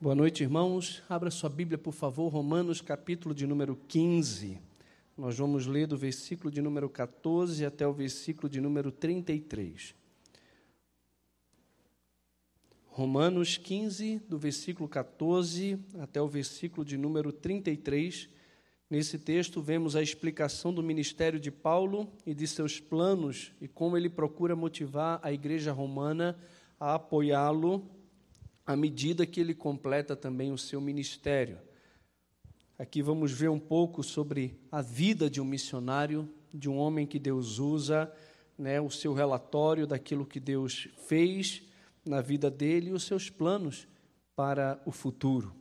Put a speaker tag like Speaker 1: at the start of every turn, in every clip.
Speaker 1: Boa noite, irmãos. Abra sua Bíblia, por favor, Romanos, capítulo de número 15. Nós vamos ler do versículo de número 14 até o versículo de número 33. Romanos 15, do versículo 14 até o versículo de número 33. Nesse texto, vemos a explicação do ministério de Paulo e de seus planos e como ele procura motivar a igreja romana a apoiá-lo à medida que ele completa também o seu ministério. Aqui vamos ver um pouco sobre a vida de um missionário, de um homem que Deus usa, né, o seu relatório daquilo que Deus fez na vida dele e os seus planos para o futuro.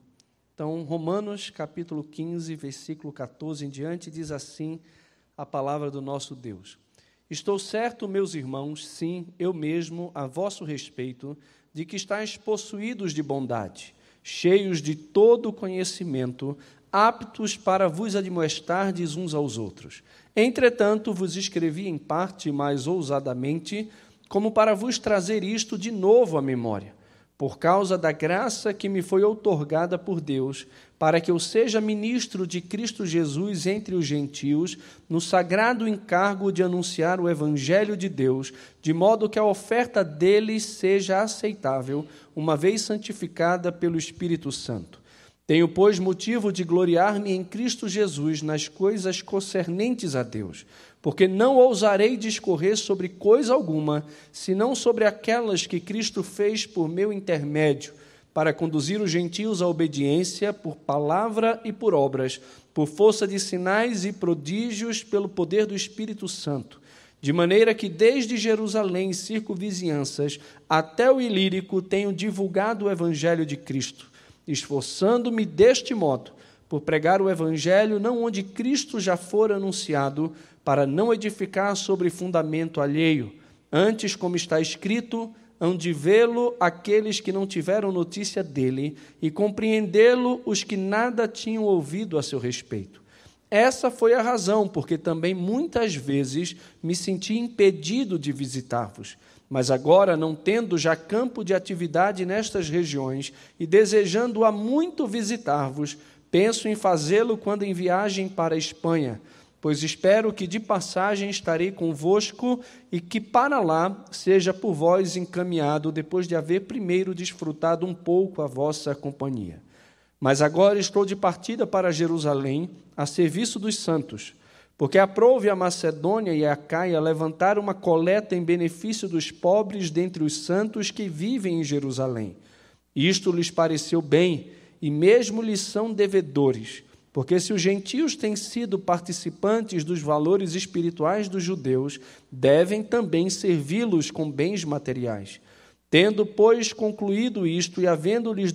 Speaker 1: Então, Romanos capítulo 15, versículo 14 em diante, diz assim a palavra do nosso Deus. Estou certo, meus irmãos, sim, eu mesmo, a vosso respeito, de que estáis possuídos de bondade, cheios de todo conhecimento, aptos para vos admoestardes uns aos outros. Entretanto, vos escrevi em parte mais ousadamente, como para vos trazer isto de novo à memória por causa da graça que me foi outorgada por Deus, para que eu seja ministro de Cristo Jesus entre os gentios, no sagrado encargo de anunciar o Evangelho de Deus, de modo que a oferta deles seja aceitável, uma vez santificada pelo Espírito Santo. Tenho, pois, motivo de gloriar-me em Cristo Jesus nas coisas concernentes a Deus porque não ousarei discorrer sobre coisa alguma, senão sobre aquelas que Cristo fez por meu intermédio, para conduzir os gentios à obediência por palavra e por obras, por força de sinais e prodígios, pelo poder do Espírito Santo. De maneira que desde Jerusalém e circunvizinhanças até o Ilírico tenho divulgado o Evangelho de Cristo, esforçando-me deste modo por pregar o Evangelho não onde Cristo já for anunciado, para não edificar sobre fundamento alheio. Antes, como está escrito, hão de vê-lo aqueles que não tiveram notícia dele, e compreendê-lo os que nada tinham ouvido a seu respeito. Essa foi a razão porque também muitas vezes me senti impedido de visitar-vos. Mas agora, não tendo já campo de atividade nestas regiões e desejando há muito visitar-vos, penso em fazê-lo quando em viagem para a Espanha pois espero que de passagem estarei convosco e que para lá seja por vós encaminhado, depois de haver primeiro desfrutado um pouco a vossa companhia. Mas agora estou de partida para Jerusalém, a serviço dos santos, porque aprouve a Macedônia e a Caia levantar uma coleta em benefício dos pobres dentre os santos que vivem em Jerusalém. Isto lhes pareceu bem, e mesmo lhes são devedores porque se os gentios têm sido participantes dos valores espirituais dos judeus, devem também servi-los com bens materiais. Tendo, pois, concluído isto e havendo-lhes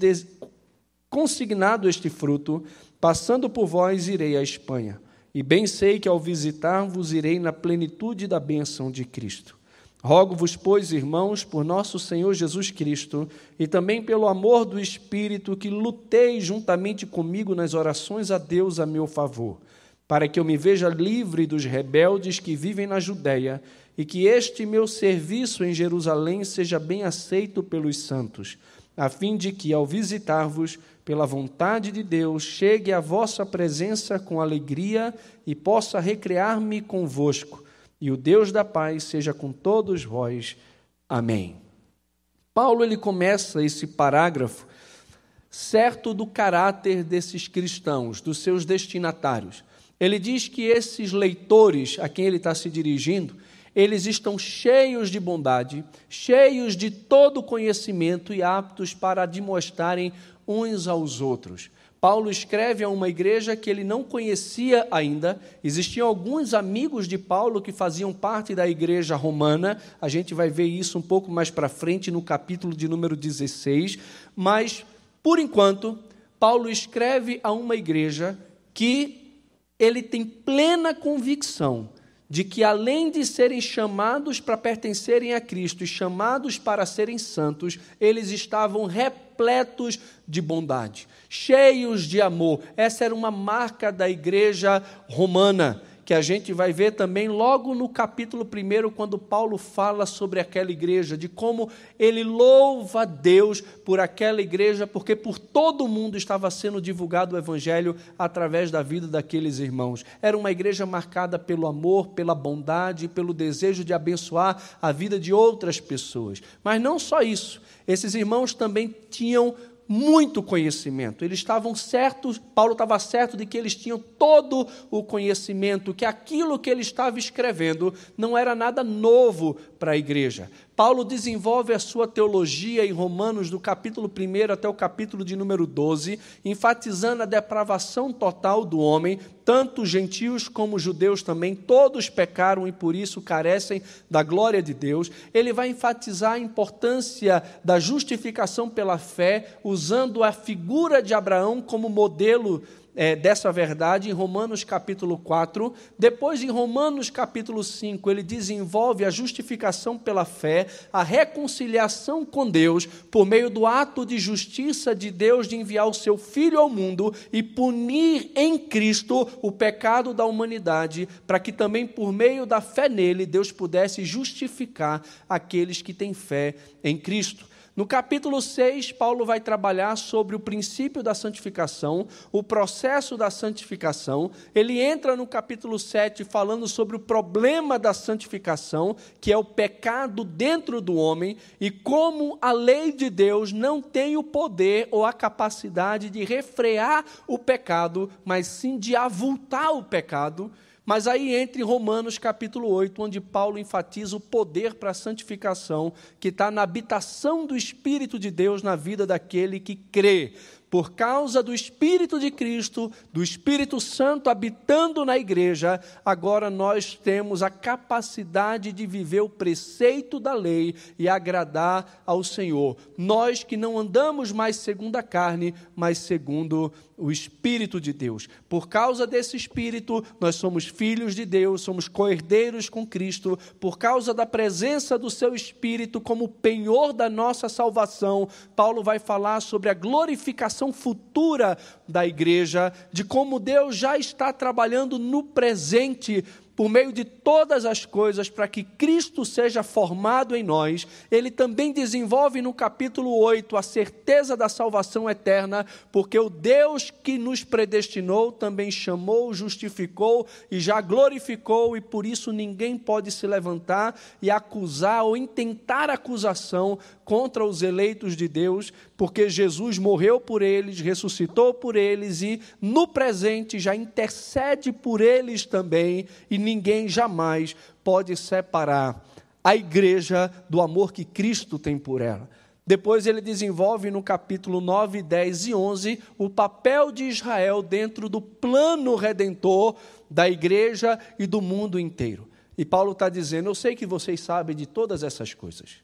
Speaker 1: consignado este fruto, passando por vós, irei à Espanha. E bem sei que ao visitar-vos irei na plenitude da bênção de Cristo. Rogo-vos, pois, irmãos, por nosso Senhor Jesus Cristo e também pelo amor do Espírito, que luteis juntamente comigo nas orações a Deus a meu favor, para que eu me veja livre dos rebeldes que vivem na Judéia e que este meu serviço em Jerusalém seja bem aceito pelos santos, a fim de que, ao visitar-vos, pela vontade de Deus, chegue à vossa presença com alegria e possa recrear-me convosco e o Deus da paz seja com todos vós. Amém. Paulo ele começa esse parágrafo certo do caráter desses cristãos, dos seus destinatários. Ele diz que esses leitores a quem ele está se dirigindo, eles estão cheios de bondade, cheios de todo conhecimento e aptos para demonstrarem uns aos outros. Paulo escreve a uma igreja que ele não conhecia ainda. Existiam alguns amigos de Paulo que faziam parte da igreja romana. A gente vai ver isso um pouco mais para frente no capítulo de número 16. Mas, por enquanto, Paulo escreve a uma igreja que ele tem plena convicção de que, além de serem chamados para pertencerem a Cristo e chamados para serem santos, eles estavam repletos de bondade cheios de amor. Essa era uma marca da igreja romana, que a gente vai ver também logo no capítulo 1, quando Paulo fala sobre aquela igreja, de como ele louva Deus por aquela igreja, porque por todo o mundo estava sendo divulgado o evangelho através da vida daqueles irmãos. Era uma igreja marcada pelo amor, pela bondade, pelo desejo de abençoar a vida de outras pessoas. Mas não só isso, esses irmãos também tinham muito conhecimento. Eles estavam certos, Paulo estava certo de que eles tinham todo o conhecimento, que aquilo que ele estava escrevendo não era nada novo para a igreja. Paulo desenvolve a sua teologia em Romanos, do capítulo 1 até o capítulo de número 12, enfatizando a depravação total do homem, tanto gentios como judeus também, todos pecaram e por isso carecem da glória de Deus. Ele vai enfatizar a importância da justificação pela fé, usando a figura de Abraão como modelo é, dessa verdade em Romanos capítulo 4. Depois, em Romanos capítulo 5, ele desenvolve a justificação pela fé, a reconciliação com Deus, por meio do ato de justiça de Deus de enviar o seu Filho ao mundo e punir em Cristo o pecado da humanidade, para que também por meio da fé nele Deus pudesse justificar aqueles que têm fé em Cristo. No capítulo 6, Paulo vai trabalhar sobre o princípio da santificação, o processo da santificação. Ele entra no capítulo 7 falando sobre o problema da santificação, que é o pecado dentro do homem, e como a lei de Deus não tem o poder ou a capacidade de refrear o pecado, mas sim de avultar o pecado. Mas aí entre Romanos capítulo 8, onde Paulo enfatiza o poder para a santificação, que está na habitação do Espírito de Deus na vida daquele que crê por causa do Espírito de Cristo, do Espírito Santo habitando na igreja, agora nós temos a capacidade de viver o preceito da lei e agradar ao Senhor. Nós que não andamos mais segundo a carne, mas segundo o Espírito de Deus. Por causa desse Espírito, nós somos filhos de Deus, somos coerdeiros com Cristo, por causa da presença do seu Espírito como penhor da nossa salvação. Paulo vai falar sobre a glorificação futura da igreja, de como Deus já está trabalhando no presente por meio de todas as coisas para que Cristo seja formado em nós, ele também desenvolve no capítulo 8 a certeza da salvação eterna, porque o Deus que nos predestinou também chamou, justificou e já glorificou, e por isso ninguém pode se levantar e acusar ou intentar acusação contra os eleitos de Deus, porque Jesus morreu por eles, ressuscitou por eles e no presente já intercede por eles também, e ninguém jamais pode separar a igreja do amor que Cristo tem por ela. Depois ele desenvolve no capítulo 9, 10 e 11 o papel de Israel dentro do plano redentor da igreja e do mundo inteiro. E Paulo está dizendo: Eu sei que vocês sabem de todas essas coisas.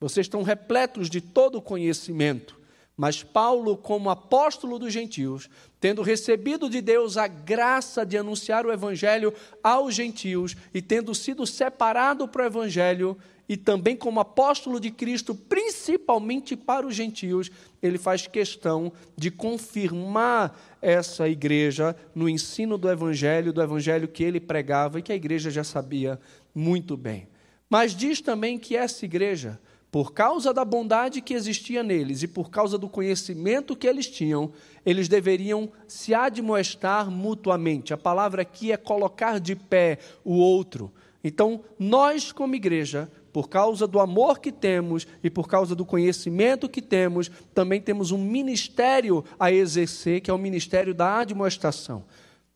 Speaker 1: Vocês estão repletos de todo conhecimento. Mas Paulo, como apóstolo dos gentios, tendo recebido de Deus a graça de anunciar o evangelho aos gentios e tendo sido separado para o evangelho, e também como apóstolo de Cristo, principalmente para os gentios, ele faz questão de confirmar essa igreja no ensino do evangelho, do evangelho que ele pregava e que a igreja já sabia muito bem. Mas diz também que essa igreja por causa da bondade que existia neles e por causa do conhecimento que eles tinham, eles deveriam se admoestar mutuamente. A palavra aqui é colocar de pé o outro. Então, nós, como igreja, por causa do amor que temos e por causa do conhecimento que temos, também temos um ministério a exercer, que é o ministério da admoestação.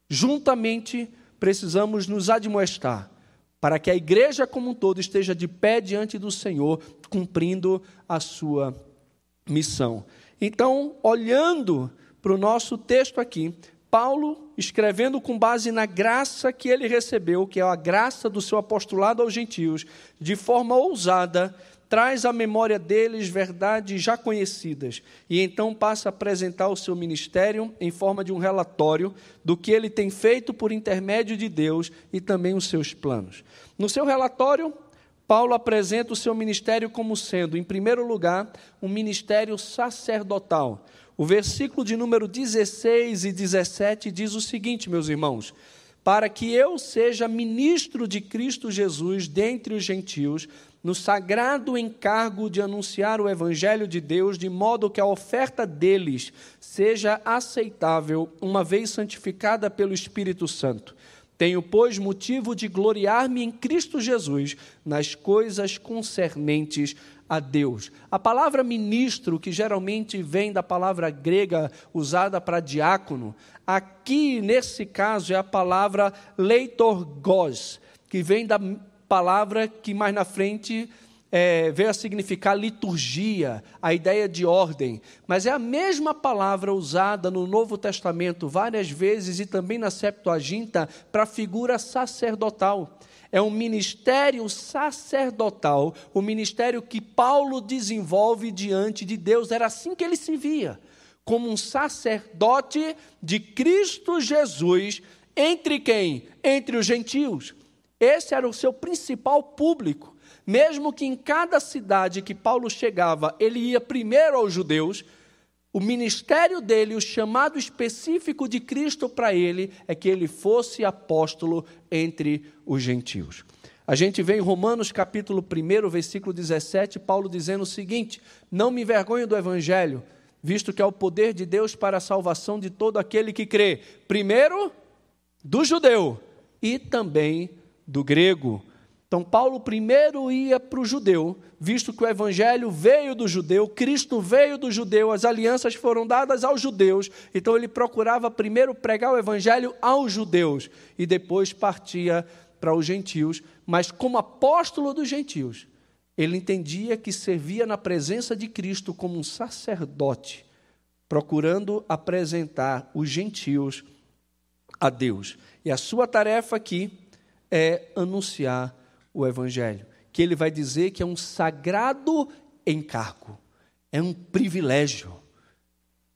Speaker 1: Juntamente, precisamos nos admoestar para que a igreja como um todo esteja de pé diante do Senhor, cumprindo a sua missão. Então, olhando para o nosso texto aqui, Paulo, escrevendo com base na graça que ele recebeu, que é a graça do seu apostolado aos gentios, de forma ousada, traz à memória deles verdades já conhecidas e então passa a apresentar o seu ministério em forma de um relatório do que ele tem feito por intermédio de Deus e também os seus planos. No seu relatório, Paulo apresenta o seu ministério como sendo, em primeiro lugar, um ministério sacerdotal. O versículo de número 16 e 17 diz o seguinte, meus irmãos: para que eu seja ministro de Cristo Jesus dentre os gentios, no sagrado encargo de anunciar o Evangelho de Deus, de modo que a oferta deles seja aceitável, uma vez santificada pelo Espírito Santo. Tenho, pois, motivo de gloriar-me em Cristo Jesus nas coisas concernentes a Deus. A palavra ministro, que geralmente vem da palavra grega usada para diácono, aqui nesse caso é a palavra leitorgos, que vem da palavra que mais na frente é, veio a significar liturgia, a ideia de ordem, mas é a mesma palavra usada no Novo Testamento várias vezes e também na Septuaginta para a figura sacerdotal. É um ministério sacerdotal, o ministério que Paulo desenvolve diante de Deus. Era assim que ele se via, como um sacerdote de Cristo Jesus, entre quem? Entre os gentios. Esse era o seu principal público. Mesmo que em cada cidade que Paulo chegava, ele ia primeiro aos judeus, o ministério dele, o chamado específico de Cristo para ele, é que ele fosse apóstolo entre os gentios. A gente vê em Romanos capítulo 1, versículo 17, Paulo dizendo o seguinte: Não me envergonho do evangelho, visto que é o poder de Deus para a salvação de todo aquele que crê, primeiro do judeu e também do grego. Então, Paulo primeiro ia para o judeu, visto que o evangelho veio do judeu, Cristo veio do judeu, as alianças foram dadas aos judeus. Então, ele procurava primeiro pregar o evangelho aos judeus e depois partia para os gentios. Mas, como apóstolo dos gentios, ele entendia que servia na presença de Cristo como um sacerdote, procurando apresentar os gentios a Deus. E a sua tarefa aqui é anunciar o Evangelho, que ele vai dizer que é um sagrado encargo, é um privilégio.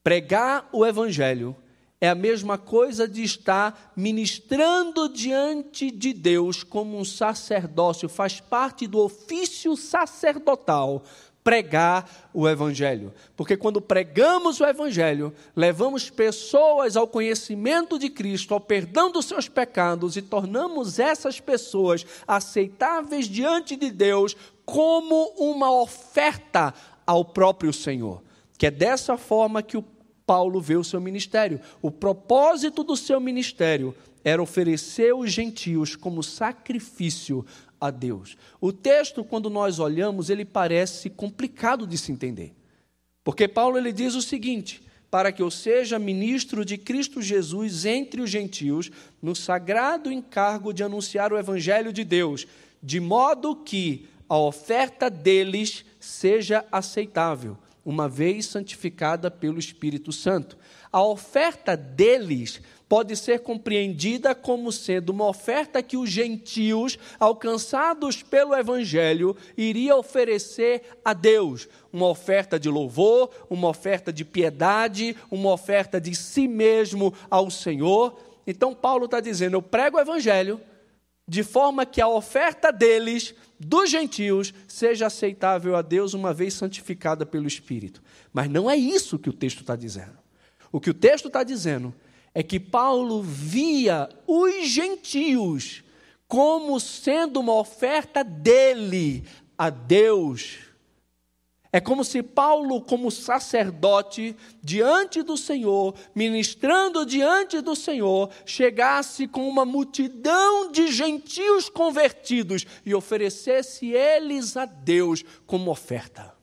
Speaker 1: Pregar o Evangelho é a mesma coisa de estar ministrando diante de Deus como um sacerdócio, faz parte do ofício sacerdotal pregar o Evangelho. Porque quando pregamos o Evangelho, levamos pessoas ao conhecimento de Cristo, ao perdão dos seus pecados e tornamos essas pessoas aceitáveis diante de Deus como uma oferta ao próprio Senhor. Que é dessa forma que o Paulo vê o seu ministério. O propósito do seu ministério era oferecer os gentios como sacrifício a Deus. O texto, quando nós olhamos, ele parece complicado de se entender. Porque Paulo ele diz o seguinte: para que eu seja ministro de Cristo Jesus entre os gentios, no sagrado encargo de anunciar o evangelho de Deus, de modo que a oferta deles seja aceitável, uma vez santificada pelo Espírito Santo. A oferta deles pode ser compreendida como sendo uma oferta que os gentios, alcançados pelo Evangelho, iriam oferecer a Deus. Uma oferta de louvor, uma oferta de piedade, uma oferta de si mesmo ao Senhor. Então, Paulo está dizendo: eu prego o Evangelho de forma que a oferta deles, dos gentios, seja aceitável a Deus, uma vez santificada pelo Espírito. Mas não é isso que o texto está dizendo. O que o texto está dizendo é que Paulo via os gentios como sendo uma oferta dele a Deus. É como se Paulo, como sacerdote, diante do Senhor, ministrando diante do Senhor, chegasse com uma multidão de gentios convertidos e oferecesse eles a Deus como oferta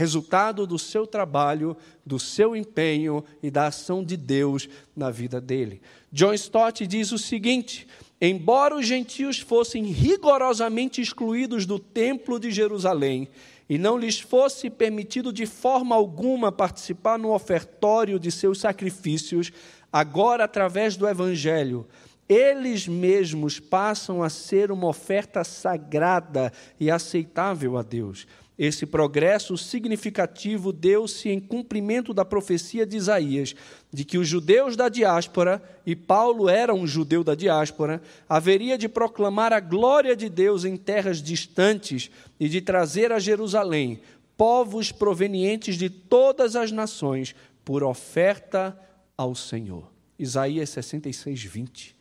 Speaker 1: resultado do seu trabalho, do seu empenho e da ação de Deus na vida dele. John Stott diz o seguinte: embora os gentios fossem rigorosamente excluídos do templo de Jerusalém e não lhes fosse permitido de forma alguma participar no ofertório de seus sacrifícios, agora através do evangelho, eles mesmos passam a ser uma oferta sagrada e aceitável a Deus. Esse progresso significativo deu-se em cumprimento da profecia de Isaías, de que os judeus da diáspora, e Paulo era um judeu da diáspora, haveria de proclamar a glória de Deus em terras distantes e de trazer a Jerusalém povos provenientes de todas as nações por oferta ao Senhor. Isaías 66, 20.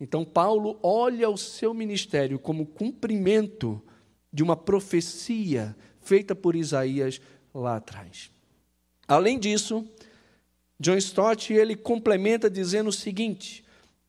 Speaker 1: Então, Paulo olha o seu ministério como cumprimento de uma profecia feita por Isaías lá atrás. Além disso, John Stott ele complementa dizendo o seguinte: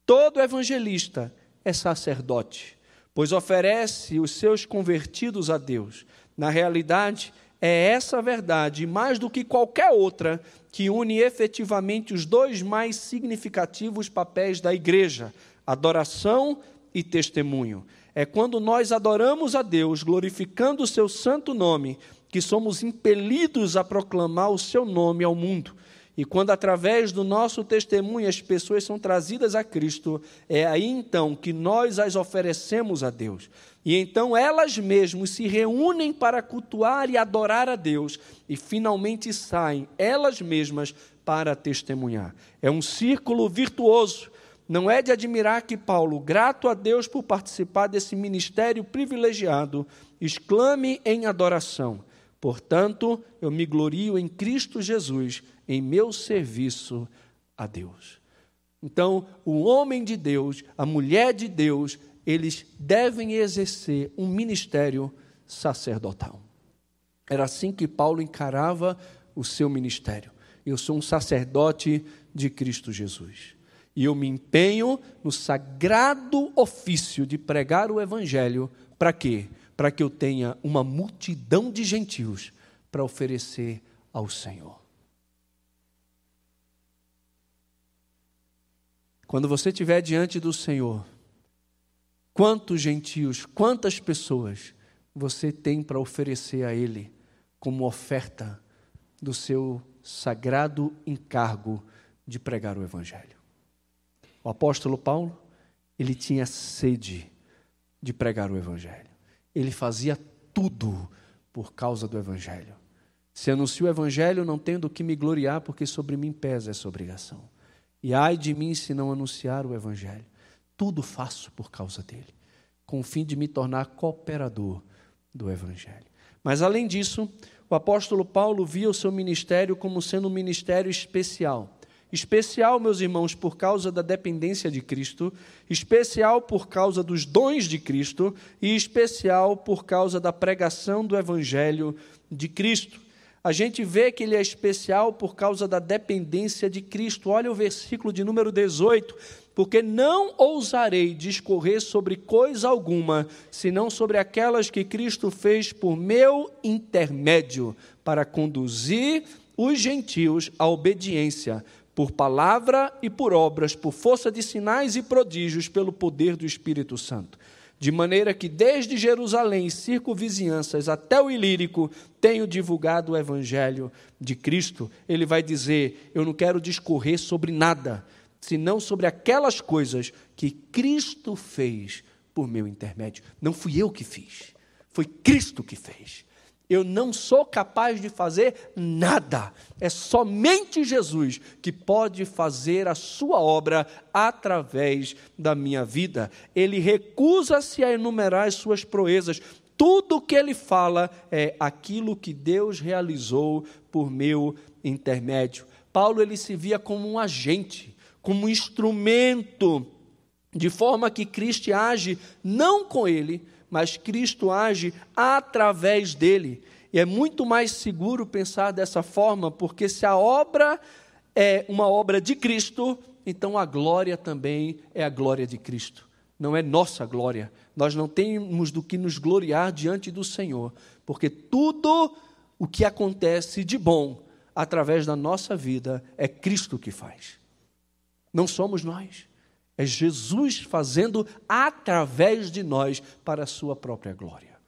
Speaker 1: todo evangelista é sacerdote, pois oferece os seus convertidos a Deus. Na realidade, é essa verdade, mais do que qualquer outra, que une efetivamente os dois mais significativos papéis da igreja: adoração e testemunho. É quando nós adoramos a Deus, glorificando o seu santo nome, que somos impelidos a proclamar o seu nome ao mundo. E quando, através do nosso testemunho, as pessoas são trazidas a Cristo, é aí então que nós as oferecemos a Deus. E então elas mesmas se reúnem para cultuar e adorar a Deus, e finalmente saem elas mesmas para testemunhar. É um círculo virtuoso. Não é de admirar que Paulo, grato a Deus por participar desse ministério privilegiado, exclame em adoração: Portanto, eu me glorio em Cristo Jesus, em meu serviço a Deus. Então, o homem de Deus, a mulher de Deus, eles devem exercer um ministério sacerdotal. Era assim que Paulo encarava o seu ministério. Eu sou um sacerdote de Cristo Jesus. E eu me empenho no sagrado ofício de pregar o Evangelho. Para quê? para que eu tenha uma multidão de gentios para oferecer ao Senhor. Quando você estiver diante do Senhor, quantos gentios, quantas pessoas você tem para oferecer a Ele como oferta do seu sagrado encargo de pregar o Evangelho? O apóstolo Paulo, ele tinha sede de pregar o Evangelho. Ele fazia tudo por causa do Evangelho. Se anuncio o Evangelho, não tendo que me gloriar, porque sobre mim pesa essa obrigação. E ai de mim se não anunciar o Evangelho. Tudo faço por causa dele, com o fim de me tornar cooperador do Evangelho. Mas além disso, o apóstolo Paulo via o seu ministério como sendo um ministério especial especial, meus irmãos, por causa da dependência de Cristo, especial por causa dos dons de Cristo e especial por causa da pregação do Evangelho de Cristo. A gente vê que ele é especial por causa da dependência de Cristo. Olha o versículo de número 18. Porque não ousarei discorrer sobre coisa alguma, senão sobre aquelas que Cristo fez por meu intermédio, para conduzir os gentios à obediência por palavra e por obras, por força de sinais e prodígios, pelo poder do Espírito Santo. De maneira que desde Jerusalém e circunvizinhanças até o Ilírico tenho divulgado o Evangelho de Cristo. Ele vai dizer: Eu não quero discorrer sobre nada, senão sobre aquelas coisas que Cristo fez por meu intermédio. Não fui eu que fiz, foi Cristo que fez eu não sou capaz de fazer nada. É somente Jesus que pode fazer a sua obra através da minha vida. Ele recusa-se a enumerar as suas proezas. Tudo o que ele fala é aquilo que Deus realizou por meu intermédio. Paulo ele se via como um agente, como um instrumento, de forma que Cristo age não com ele, mas Cristo age através dele. E é muito mais seguro pensar dessa forma, porque se a obra é uma obra de Cristo, então a glória também é a glória de Cristo. Não é nossa glória. Nós não temos do que nos gloriar diante do Senhor, porque tudo o que acontece de bom através da nossa vida é Cristo que faz. Não somos nós. É Jesus fazendo através de nós para a sua própria glória.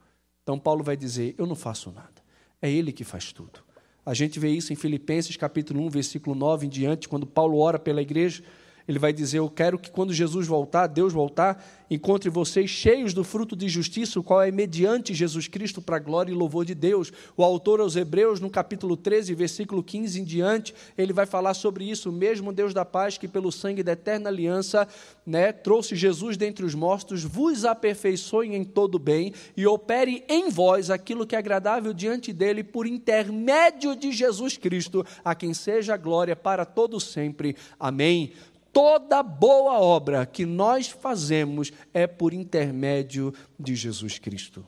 Speaker 1: Então Paulo vai dizer: Eu não faço nada, é Ele que faz tudo. A gente vê isso em Filipenses capítulo 1, versículo 9 em diante, quando Paulo ora pela igreja ele vai dizer: Eu quero que quando Jesus voltar, Deus voltar, encontre vocês cheios do fruto de justiça, o qual é mediante Jesus Cristo para a glória e louvor de Deus. O autor aos Hebreus, no capítulo 13, versículo 15 em diante, ele vai falar sobre isso. O mesmo Deus da paz que, pelo sangue da eterna aliança, né, trouxe Jesus dentre os mortos, vos aperfeiçoe em todo bem e opere em vós aquilo que é agradável diante dele, por intermédio de Jesus Cristo, a quem seja a glória para todo sempre. Amém toda boa obra que nós fazemos é por intermédio de Jesus Cristo.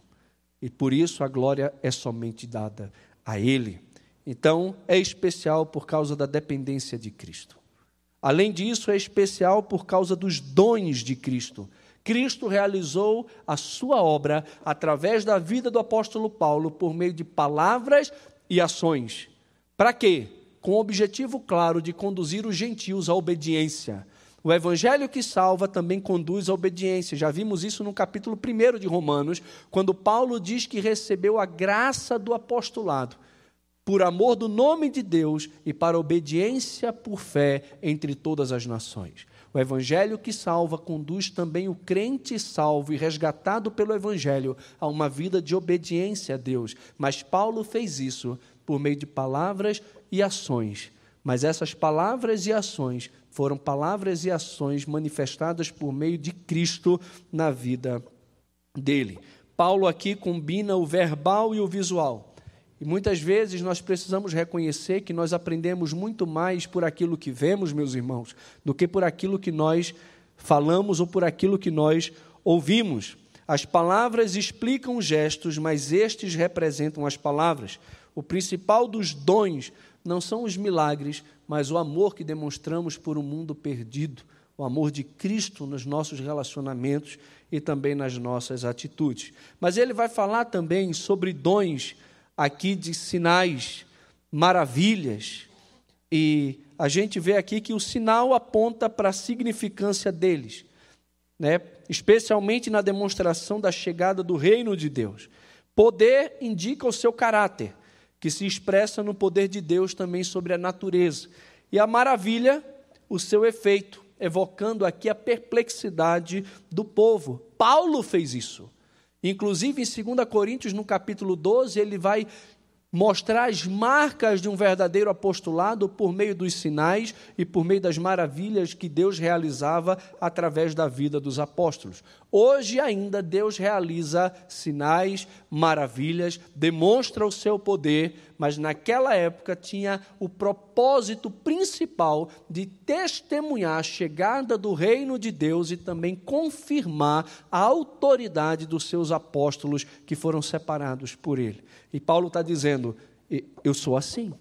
Speaker 1: E por isso a glória é somente dada a Ele. Então, é especial por causa da dependência de Cristo. Além disso, é especial por causa dos dons de Cristo. Cristo realizou a sua obra através da vida do apóstolo Paulo por meio de palavras e ações. Para quê? Com o objetivo claro de conduzir os gentios à obediência. O evangelho que salva também conduz à obediência. Já vimos isso no capítulo 1 de Romanos, quando Paulo diz que recebeu a graça do apostolado por amor do nome de Deus e para obediência por fé entre todas as nações. O evangelho que salva conduz também o crente salvo e resgatado pelo evangelho a uma vida de obediência a Deus. Mas Paulo fez isso por meio de palavras e ações. Mas essas palavras e ações foram palavras e ações manifestadas por meio de Cristo na vida dele. Paulo aqui combina o verbal e o visual. E muitas vezes nós precisamos reconhecer que nós aprendemos muito mais por aquilo que vemos, meus irmãos, do que por aquilo que nós falamos ou por aquilo que nós ouvimos. As palavras explicam gestos, mas estes representam as palavras. O principal dos dons não são os milagres, mas o amor que demonstramos por um mundo perdido, o amor de Cristo nos nossos relacionamentos e também nas nossas atitudes. Mas ele vai falar também sobre dons aqui de sinais, maravilhas, e a gente vê aqui que o sinal aponta para a significância deles, né? especialmente na demonstração da chegada do reino de Deus. Poder indica o seu caráter, que se expressa no poder de Deus também sobre a natureza. E a maravilha, o seu efeito, evocando aqui a perplexidade do povo. Paulo fez isso. Inclusive, em 2 Coríntios, no capítulo 12, ele vai mostrar as marcas de um verdadeiro apostolado por meio dos sinais e por meio das maravilhas que Deus realizava através da vida dos apóstolos. Hoje ainda Deus realiza sinais, maravilhas, demonstra o seu poder, mas naquela época tinha o propósito principal de testemunhar a chegada do reino de Deus e também confirmar a autoridade dos seus apóstolos que foram separados por ele. E Paulo está dizendo: eu sou assim.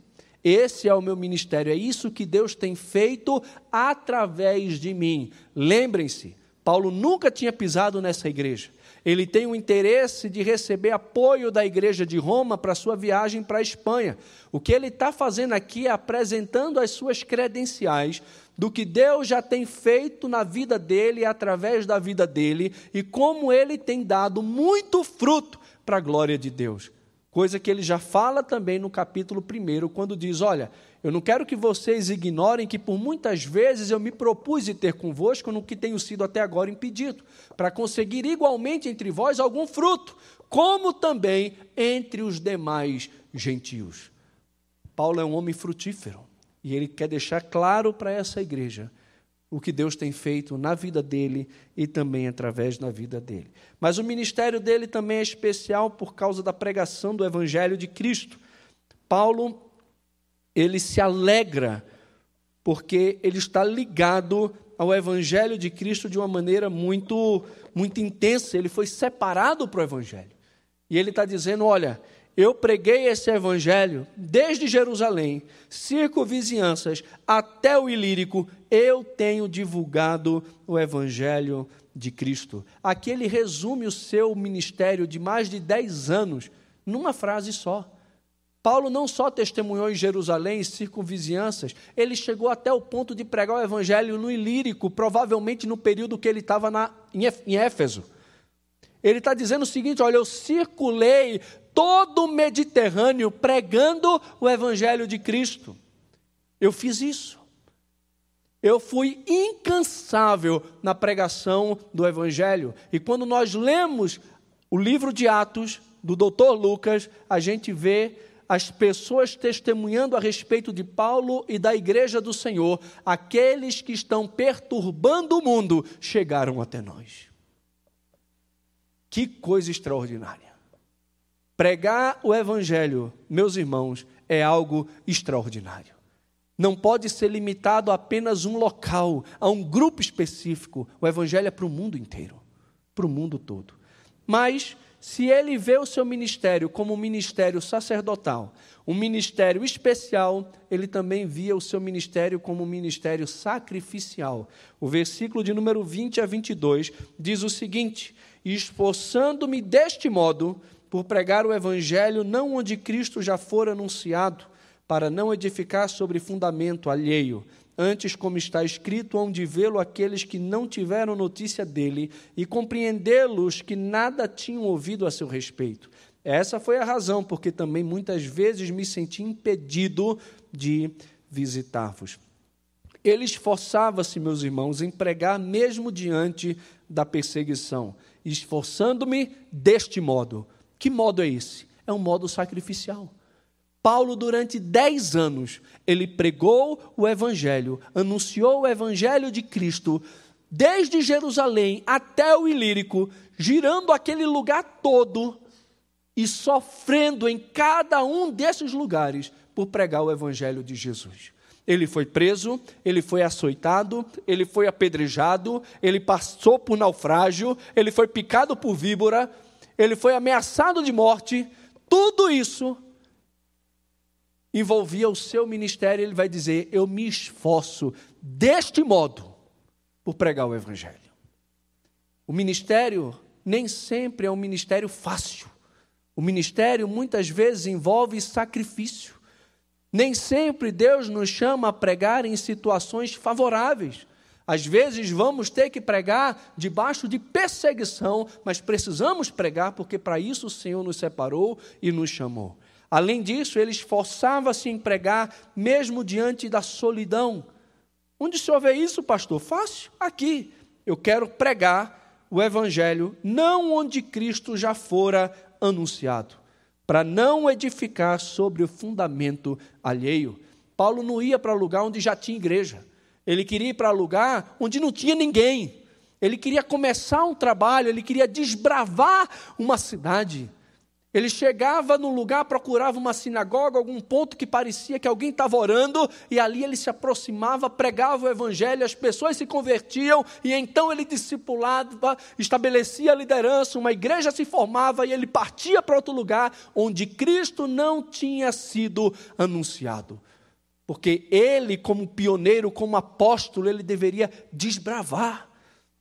Speaker 1: Esse é o meu ministério, é isso que Deus tem feito através de mim. Lembrem-se, Paulo nunca tinha pisado nessa igreja. Ele tem o interesse de receber apoio da igreja de Roma para sua viagem para a Espanha. O que ele está fazendo aqui é apresentando as suas credenciais do que Deus já tem feito na vida dele através da vida dele e como ele tem dado muito fruto para a glória de Deus. Coisa que ele já fala também no capítulo 1, quando diz: Olha, eu não quero que vocês ignorem que por muitas vezes eu me propus de ter convosco no que tenho sido até agora impedido, para conseguir igualmente entre vós algum fruto, como também entre os demais gentios. Paulo é um homem frutífero e ele quer deixar claro para essa igreja o que Deus tem feito na vida dele e também através da vida dele. Mas o ministério dele também é especial por causa da pregação do evangelho de Cristo. Paulo ele se alegra porque ele está ligado ao evangelho de Cristo de uma maneira muito muito intensa, ele foi separado para o evangelho. E ele está dizendo, olha, eu preguei esse evangelho desde Jerusalém, circunvizinhanças, até o Ilírico, eu tenho divulgado o evangelho de Cristo. Aqui ele resume o seu ministério de mais de 10 anos numa frase só. Paulo não só testemunhou em Jerusalém e circunvizinhanças, ele chegou até o ponto de pregar o evangelho no Ilírico, provavelmente no período que ele estava em Éfeso. Ele está dizendo o seguinte: olha, eu circulei todo o Mediterrâneo pregando o Evangelho de Cristo. Eu fiz isso. Eu fui incansável na pregação do Evangelho. E quando nós lemos o livro de Atos do Dr. Lucas, a gente vê as pessoas testemunhando a respeito de Paulo e da igreja do Senhor. Aqueles que estão perturbando o mundo chegaram até nós. Que coisa extraordinária. Pregar o Evangelho, meus irmãos, é algo extraordinário. não pode ser limitado a apenas um local, a um grupo específico. O Evangelho é para o mundo inteiro, para o mundo todo. Mas, se ele vê o seu ministério como um ministério sacerdotal, um ministério especial, ele também via o seu ministério como um ministério sacrificial. O versículo de número 20 a 22 diz o seguinte: Esforçando-me deste modo por pregar o evangelho não onde Cristo já for anunciado, para não edificar sobre fundamento alheio, antes, como está escrito, hão de vê-lo aqueles que não tiveram notícia dele e compreendê-los que nada tinham ouvido a seu respeito. Essa foi a razão porque também muitas vezes me senti impedido de visitar-vos. Ele esforçava-se, meus irmãos, em pregar mesmo diante da perseguição, esforçando-me deste modo. Que modo é esse? É um modo sacrificial. Paulo, durante dez anos, ele pregou o Evangelho, anunciou o Evangelho de Cristo, desde Jerusalém até o Ilírico, girando aquele lugar todo e sofrendo em cada um desses lugares por pregar o Evangelho de Jesus. Ele foi preso, ele foi açoitado, ele foi apedrejado, ele passou por naufrágio, ele foi picado por víbora, ele foi ameaçado de morte. Tudo isso envolvia o seu ministério, ele vai dizer: Eu me esforço deste modo por pregar o Evangelho. O ministério nem sempre é um ministério fácil. O ministério muitas vezes envolve sacrifício. Nem sempre Deus nos chama a pregar em situações favoráveis. Às vezes vamos ter que pregar debaixo de perseguição, mas precisamos pregar porque para isso o Senhor nos separou e nos chamou. Além disso, ele esforçava-se em pregar, mesmo diante da solidão. Onde se ouve isso, pastor? Fácil, aqui. Eu quero pregar o Evangelho, não onde Cristo já fora anunciado, para não edificar sobre o fundamento alheio. Paulo não ia para lugar onde já tinha igreja, ele queria ir para lugar onde não tinha ninguém. Ele queria começar um trabalho, ele queria desbravar uma cidade. Ele chegava num lugar, procurava uma sinagoga, algum ponto que parecia que alguém estava orando, e ali ele se aproximava, pregava o evangelho, as pessoas se convertiam, e então ele discipulava, estabelecia a liderança, uma igreja se formava e ele partia para outro lugar onde Cristo não tinha sido anunciado. Porque ele, como pioneiro, como apóstolo, ele deveria desbravar.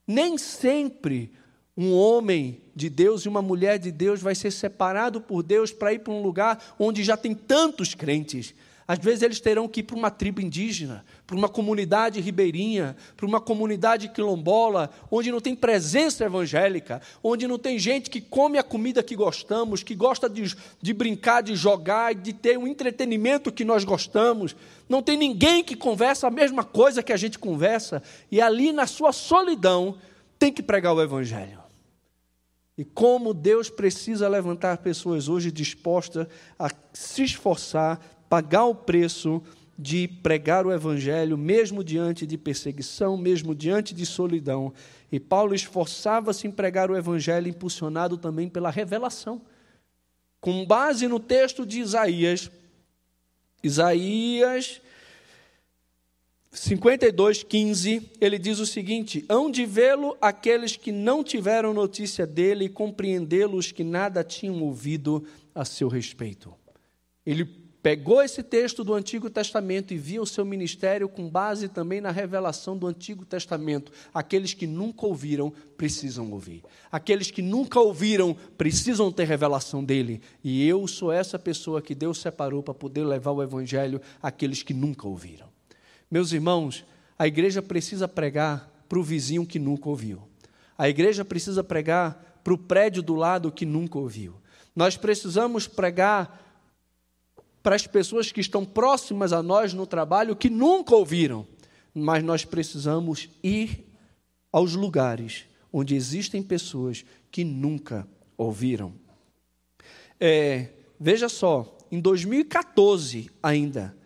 Speaker 1: Nem sempre um homem de Deus e uma mulher de Deus vai ser separado por Deus para ir para um lugar onde já tem tantos crentes. Às vezes eles terão que ir para uma tribo indígena, para uma comunidade ribeirinha, para uma comunidade quilombola, onde não tem presença evangélica, onde não tem gente que come a comida que gostamos, que gosta de, de brincar, de jogar, de ter um entretenimento que nós gostamos. Não tem ninguém que conversa a mesma coisa que a gente conversa, e ali na sua solidão tem que pregar o evangelho. E como Deus precisa levantar pessoas hoje dispostas a se esforçar, pagar o preço de pregar o Evangelho, mesmo diante de perseguição, mesmo diante de solidão. E Paulo esforçava-se em pregar o Evangelho, impulsionado também pela revelação. Com base no texto de Isaías, Isaías 52, 15, ele diz o seguinte: Hão de vê-lo aqueles que não tiveram notícia dele e compreendê-lo os que nada tinham ouvido a seu respeito. Ele pegou esse texto do Antigo Testamento e via o seu ministério com base também na revelação do Antigo Testamento. Aqueles que nunca ouviram precisam ouvir. Aqueles que nunca ouviram precisam ter revelação dele. E eu sou essa pessoa que Deus separou para poder levar o Evangelho àqueles que nunca ouviram. Meus irmãos, a igreja precisa pregar para o vizinho que nunca ouviu. A igreja precisa pregar para o prédio do lado que nunca ouviu. Nós precisamos pregar para as pessoas que estão próximas a nós no trabalho que nunca ouviram. Mas nós precisamos ir aos lugares onde existem pessoas que nunca ouviram. É, veja só, em 2014 ainda,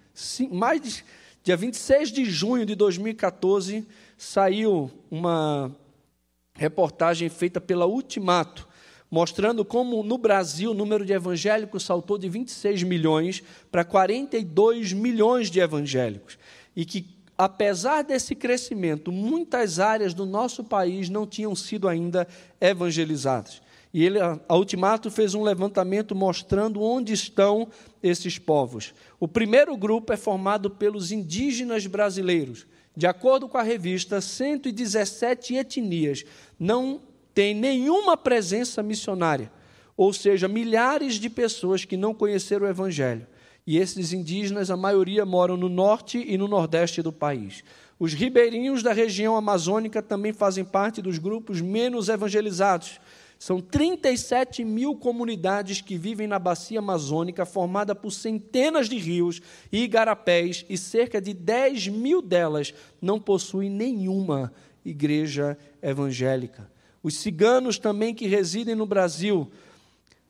Speaker 1: mais de Dia 26 de junho de 2014, saiu uma reportagem feita pela Ultimato, mostrando como no Brasil o número de evangélicos saltou de 26 milhões para 42 milhões de evangélicos. E que, apesar desse crescimento, muitas áreas do nosso país não tinham sido ainda evangelizadas. E ele, a Ultimato fez um levantamento mostrando onde estão esses povos. O primeiro grupo é formado pelos indígenas brasileiros. De acordo com a revista, 117 etnias não têm nenhuma presença missionária, ou seja, milhares de pessoas que não conheceram o Evangelho. E esses indígenas, a maioria, moram no norte e no nordeste do país. Os ribeirinhos da região amazônica também fazem parte dos grupos menos evangelizados são 37 mil comunidades que vivem na bacia amazônica, formada por centenas de rios e igarapés, e cerca de 10 mil delas não possuem nenhuma igreja evangélica. Os ciganos também que residem no Brasil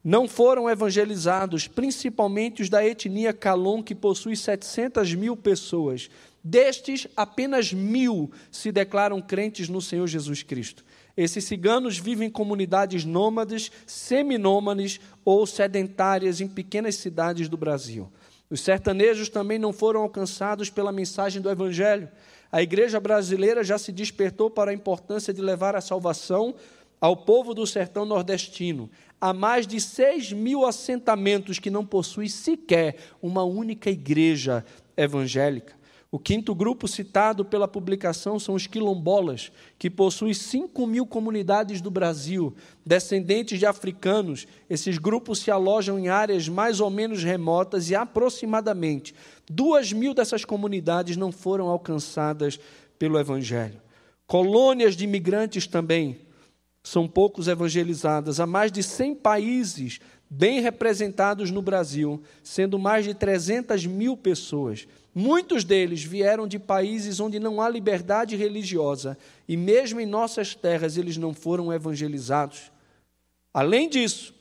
Speaker 1: não foram evangelizados, principalmente os da etnia Calon, que possui 700 mil pessoas. Destes, apenas mil se declaram crentes no Senhor Jesus Cristo. Esses ciganos vivem em comunidades nômades, seminômades ou sedentárias em pequenas cidades do Brasil. Os sertanejos também não foram alcançados pela mensagem do Evangelho. A igreja brasileira já se despertou para a importância de levar a salvação ao povo do sertão nordestino. Há mais de 6 mil assentamentos que não possuem sequer uma única igreja evangélica. O quinto grupo citado pela publicação são os quilombolas, que possuem 5 mil comunidades do Brasil, descendentes de africanos. Esses grupos se alojam em áreas mais ou menos remotas e aproximadamente duas mil dessas comunidades não foram alcançadas pelo Evangelho. Colônias de imigrantes também são poucos evangelizadas. Há mais de 100 países bem representados no Brasil, sendo mais de 300 mil pessoas. Muitos deles vieram de países onde não há liberdade religiosa e, mesmo em nossas terras, eles não foram evangelizados. Além disso,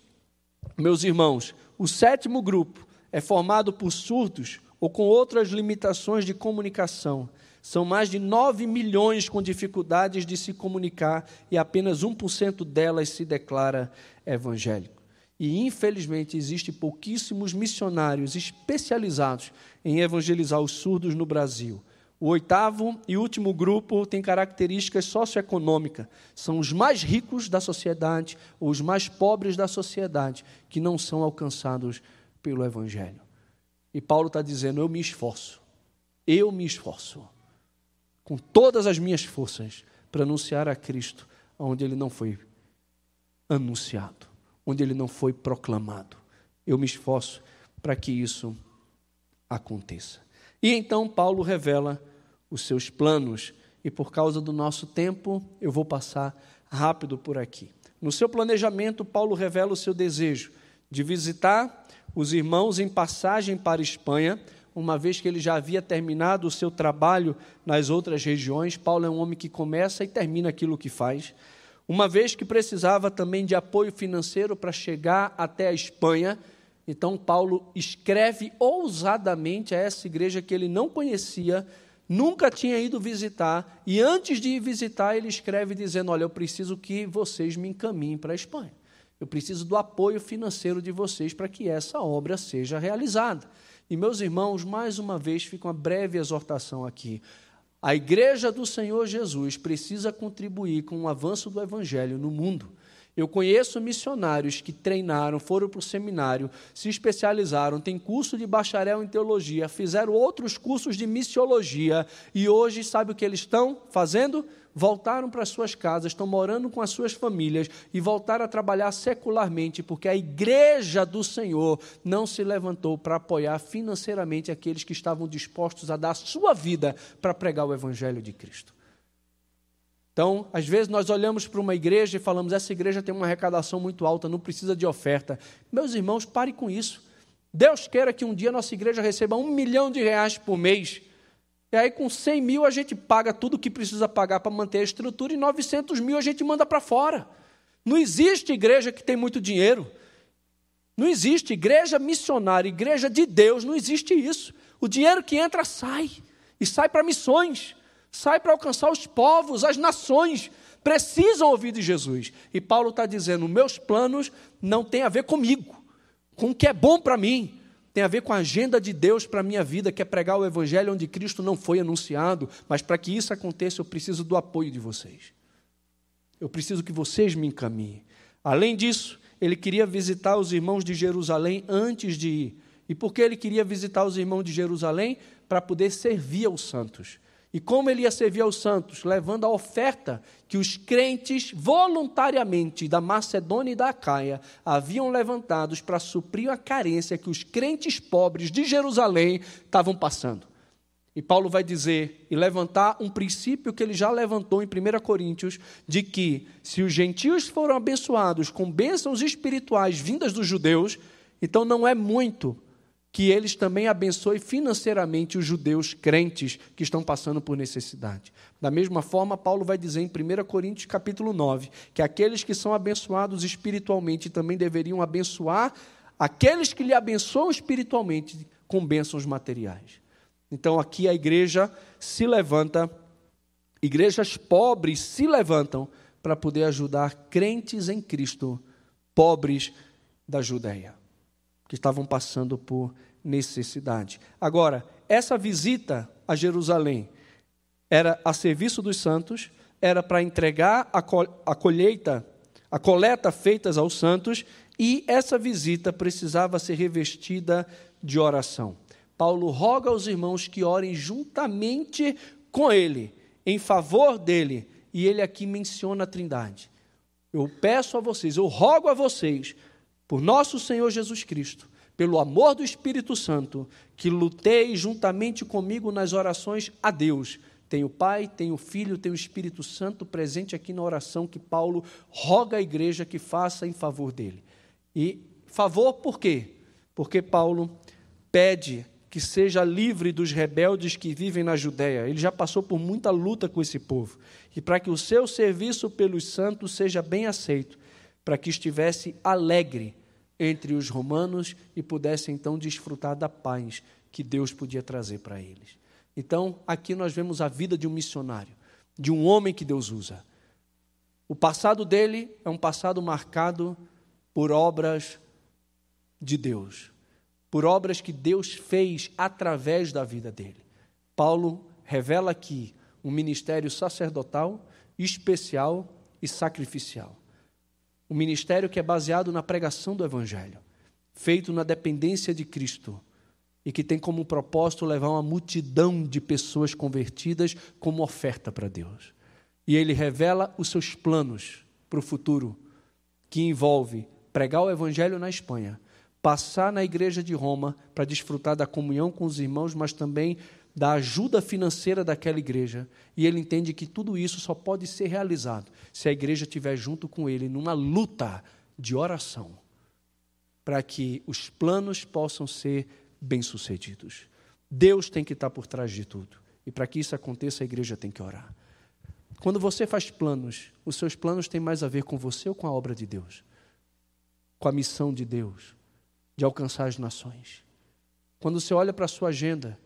Speaker 1: meus irmãos, o sétimo grupo é formado por surdos ou com outras limitações de comunicação. São mais de 9 milhões com dificuldades de se comunicar e apenas 1% delas se declara evangélico. E, infelizmente, existem pouquíssimos missionários especializados em evangelizar os surdos no Brasil. O oitavo e último grupo tem características socioeconômicas. São os mais ricos da sociedade ou os mais pobres da sociedade que não são alcançados pelo Evangelho. E Paulo está dizendo: Eu me esforço, eu me esforço, com todas as minhas forças, para anunciar a Cristo onde ele não foi anunciado onde ele não foi proclamado. Eu me esforço para que isso aconteça. E então Paulo revela os seus planos, e por causa do nosso tempo, eu vou passar rápido por aqui. No seu planejamento, Paulo revela o seu desejo de visitar os irmãos em passagem para Espanha, uma vez que ele já havia terminado o seu trabalho nas outras regiões. Paulo é um homem que começa e termina aquilo que faz. Uma vez que precisava também de apoio financeiro para chegar até a Espanha, então Paulo escreve ousadamente a essa igreja que ele não conhecia, nunca tinha ido visitar, e antes de ir visitar, ele escreve dizendo: Olha, eu preciso que vocês me encaminhem para a Espanha. Eu preciso do apoio financeiro de vocês para que essa obra seja realizada. E, meus irmãos, mais uma vez, fica uma breve exortação aqui. A igreja do Senhor Jesus precisa contribuir com o avanço do evangelho no mundo. Eu conheço missionários que treinaram, foram para o seminário, se especializaram, têm curso de bacharel em teologia, fizeram outros cursos de missiologia e hoje, sabe o que eles estão fazendo? Voltaram para suas casas, estão morando com as suas famílias e voltaram a trabalhar secularmente, porque a igreja do Senhor não se levantou para apoiar financeiramente aqueles que estavam dispostos a dar sua vida para pregar o evangelho de Cristo. Então, às vezes nós olhamos para uma igreja e falamos: essa igreja tem uma arrecadação muito alta, não precisa de oferta. Meus irmãos, pare com isso. Deus queira que um dia nossa igreja receba um milhão de reais por mês e aí, com 100 mil, a gente paga tudo o que precisa pagar para manter a estrutura, e 900 mil a gente manda para fora. Não existe igreja que tem muito dinheiro. Não existe igreja missionária, igreja de Deus, não existe isso. O dinheiro que entra sai, e sai para missões, sai para alcançar os povos, as nações, precisam ouvir de Jesus. E Paulo está dizendo: meus planos não têm a ver comigo, com o que é bom para mim. Tem a ver com a agenda de Deus para a minha vida, que é pregar o Evangelho onde Cristo não foi anunciado. Mas para que isso aconteça, eu preciso do apoio de vocês. Eu preciso que vocês me encaminhem. Além disso, ele queria visitar os irmãos de Jerusalém antes de ir. E por que ele queria visitar os irmãos de Jerusalém? Para poder servir aos santos. E como ele ia servir aos santos? Levando a oferta que os crentes voluntariamente da Macedônia e da Acaia haviam levantados para suprir a carência que os crentes pobres de Jerusalém estavam passando. E Paulo vai dizer e levantar um princípio que ele já levantou em 1 Coríntios, de que se os gentios foram abençoados com bênçãos espirituais vindas dos judeus, então não é muito que eles também abençoem financeiramente os judeus crentes que estão passando por necessidade. Da mesma forma, Paulo vai dizer em 1 Coríntios capítulo 9, que aqueles que são abençoados espiritualmente também deveriam abençoar aqueles que lhe abençoam espiritualmente com bênçãos materiais. Então aqui a igreja se levanta, igrejas pobres se levantam para poder ajudar crentes em Cristo, pobres da Judéia, que estavam passando por necessidade. Agora, essa visita a Jerusalém era a serviço dos santos, era para entregar a, colheita, a coleta feitas aos santos, e essa visita precisava ser revestida de oração. Paulo roga aos irmãos que orem juntamente com ele, em favor dele, e ele aqui menciona a Trindade. Eu peço a vocês, eu rogo a vocês, por nosso Senhor Jesus Cristo, pelo amor do Espírito Santo, que lutei juntamente comigo nas orações a Deus. Tem o Pai, tem o Filho, tem o Espírito Santo presente aqui na oração que Paulo roga à igreja que faça em favor dele. E favor por quê? Porque Paulo pede que seja livre dos rebeldes que vivem na Judéia. Ele já passou por muita luta com esse povo. E para que o seu serviço pelos santos seja bem aceito, para que estivesse alegre entre os romanos e pudesse então desfrutar da paz que Deus podia trazer para eles. Então, aqui nós vemos a vida de um missionário, de um homem que Deus usa. O passado dele é um passado marcado por obras de Deus, por obras que Deus fez através da vida dele. Paulo revela aqui um ministério sacerdotal, especial e sacrificial. Um ministério que é baseado na pregação do Evangelho, feito na dependência de Cristo e que tem como propósito levar uma multidão de pessoas convertidas como oferta para Deus. E ele revela os seus planos para o futuro, que envolve pregar o Evangelho na Espanha, passar na igreja de Roma para desfrutar da comunhão com os irmãos, mas também da ajuda financeira daquela igreja. E ele entende que tudo isso só pode ser realizado se a igreja estiver junto com ele numa luta de oração, para que os planos possam ser bem-sucedidos. Deus tem que estar por trás de tudo. E para que isso aconteça, a igreja tem que orar. Quando você faz planos, os seus planos têm mais a ver com você ou com a obra de Deus? Com a missão de Deus, de alcançar as nações. Quando você olha para a sua agenda,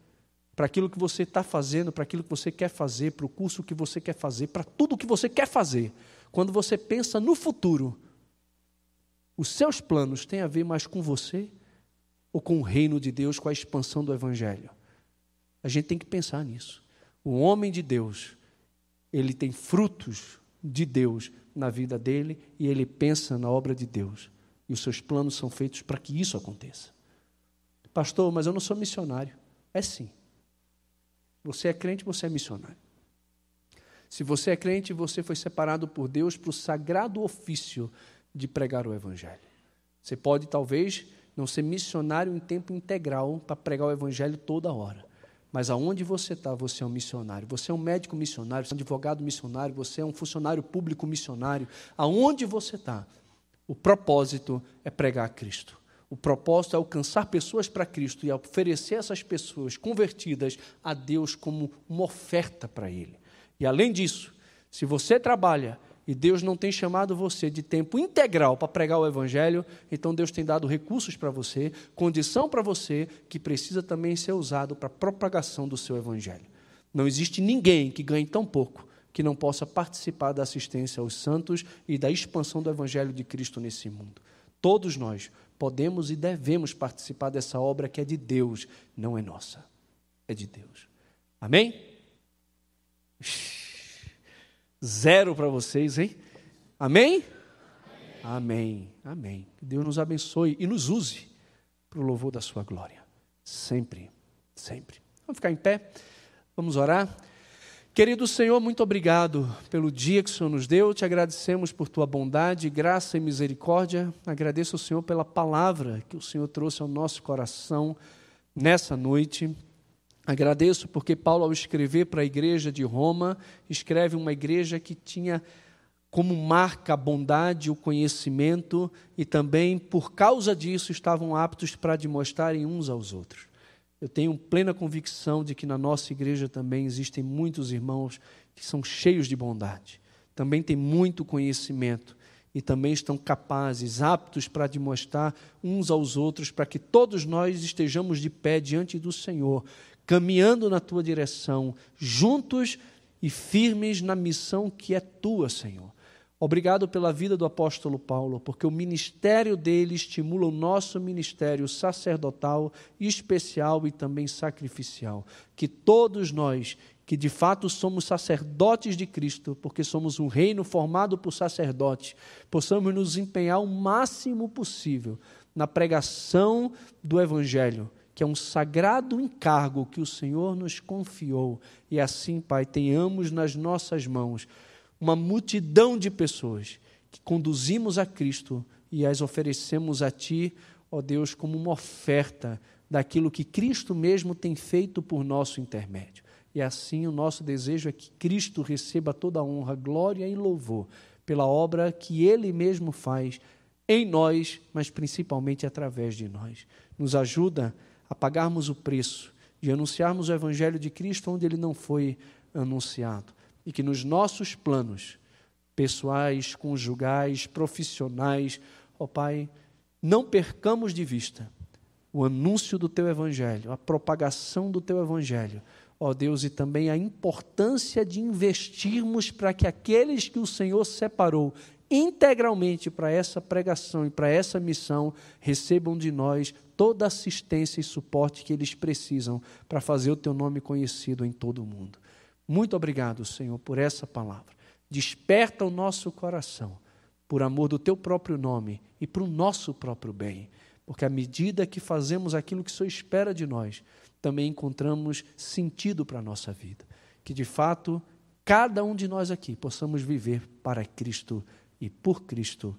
Speaker 1: para aquilo que você está fazendo, para aquilo que você quer fazer, para o curso que você quer fazer, para tudo que você quer fazer. Quando você pensa no futuro, os seus planos têm a ver mais com você ou com o reino de Deus, com a expansão do Evangelho? A gente tem que pensar nisso. O homem de Deus, ele tem frutos de Deus na vida dele e ele pensa na obra de Deus. E os seus planos são feitos para que isso aconteça. Pastor, mas eu não sou missionário. É sim. Você é crente, você é missionário. Se você é crente, você foi separado por Deus para o sagrado ofício de pregar o Evangelho. Você pode, talvez, não ser missionário em tempo integral para pregar o Evangelho toda hora. Mas aonde você está, você é um missionário. Você é um médico missionário, você é um advogado missionário, você é um funcionário público missionário. Aonde você está, o propósito é pregar a Cristo. O propósito é alcançar pessoas para Cristo e oferecer essas pessoas convertidas a Deus como uma oferta para Ele. E além disso, se você trabalha e Deus não tem chamado você de tempo integral para pregar o Evangelho, então Deus tem dado recursos para você, condição para você, que precisa também ser usado para a propagação do seu Evangelho. Não existe ninguém que ganhe tão pouco que não possa participar da assistência aos santos e da expansão do Evangelho de Cristo nesse mundo. Todos nós podemos e devemos participar dessa obra que é de Deus, não é nossa, é de Deus. Amém? Zero para vocês, hein? Amém? Amém. Amém. Que Deus nos abençoe e nos use para o louvor da Sua glória. Sempre, sempre. Vamos ficar em pé, vamos orar. Querido Senhor, muito obrigado pelo dia que o Senhor nos deu. Te agradecemos por tua bondade, graça e misericórdia. Agradeço ao Senhor pela palavra que o Senhor trouxe ao nosso coração nessa noite. Agradeço porque Paulo, ao escrever para a igreja de Roma, escreve uma igreja que tinha como marca a bondade, o conhecimento e também, por causa disso, estavam aptos para demonstrarem uns aos outros. Eu tenho plena convicção de que na nossa igreja também existem muitos irmãos que são cheios de bondade, também têm muito conhecimento e também estão capazes, aptos para demonstrar uns aos outros, para que todos nós estejamos de pé diante do Senhor, caminhando na tua direção, juntos e firmes na missão que é tua, Senhor. Obrigado pela vida do apóstolo Paulo, porque o ministério dele estimula o nosso ministério sacerdotal, especial e também sacrificial. Que todos nós, que de fato somos sacerdotes de Cristo, porque somos um reino formado por sacerdotes, possamos nos empenhar o máximo possível na pregação do Evangelho, que é um sagrado encargo que o Senhor nos confiou. E assim, Pai, tenhamos nas nossas mãos uma multidão de pessoas que conduzimos a Cristo e as oferecemos a Ti, ó Deus, como uma oferta daquilo que Cristo mesmo tem feito por nosso intermédio. E assim o nosso desejo é que Cristo receba toda a honra, glória e louvor pela obra que Ele mesmo faz em nós, mas principalmente através de nós. Nos ajuda a pagarmos o preço de anunciarmos o Evangelho de Cristo onde ele não foi anunciado e que nos nossos planos pessoais, conjugais, profissionais, ó Pai, não percamos de vista o anúncio do teu evangelho, a propagação do teu evangelho, ó Deus, e também a importância de investirmos para que aqueles que o Senhor separou integralmente para essa pregação e para essa missão recebam de nós toda a assistência e suporte que eles precisam para fazer o teu nome conhecido em todo o mundo. Muito obrigado, Senhor, por essa palavra. Desperta o nosso coração por amor do teu próprio nome e para o nosso próprio bem. Porque à medida que fazemos aquilo que o Senhor espera de nós, também encontramos sentido para a nossa vida. Que de fato, cada um de nós aqui possamos viver para Cristo e por Cristo,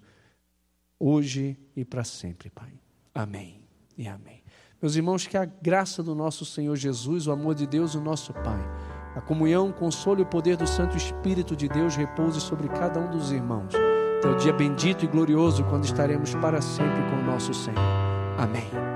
Speaker 1: hoje e para sempre, Pai. Amém e amém. Meus irmãos, que a graça do nosso Senhor Jesus, o amor de Deus, o nosso Pai a comunhão, o consolo e o poder do Santo Espírito de Deus repouse sobre cada um dos irmãos. O dia bendito e glorioso, quando estaremos para sempre com o nosso Senhor. Amém.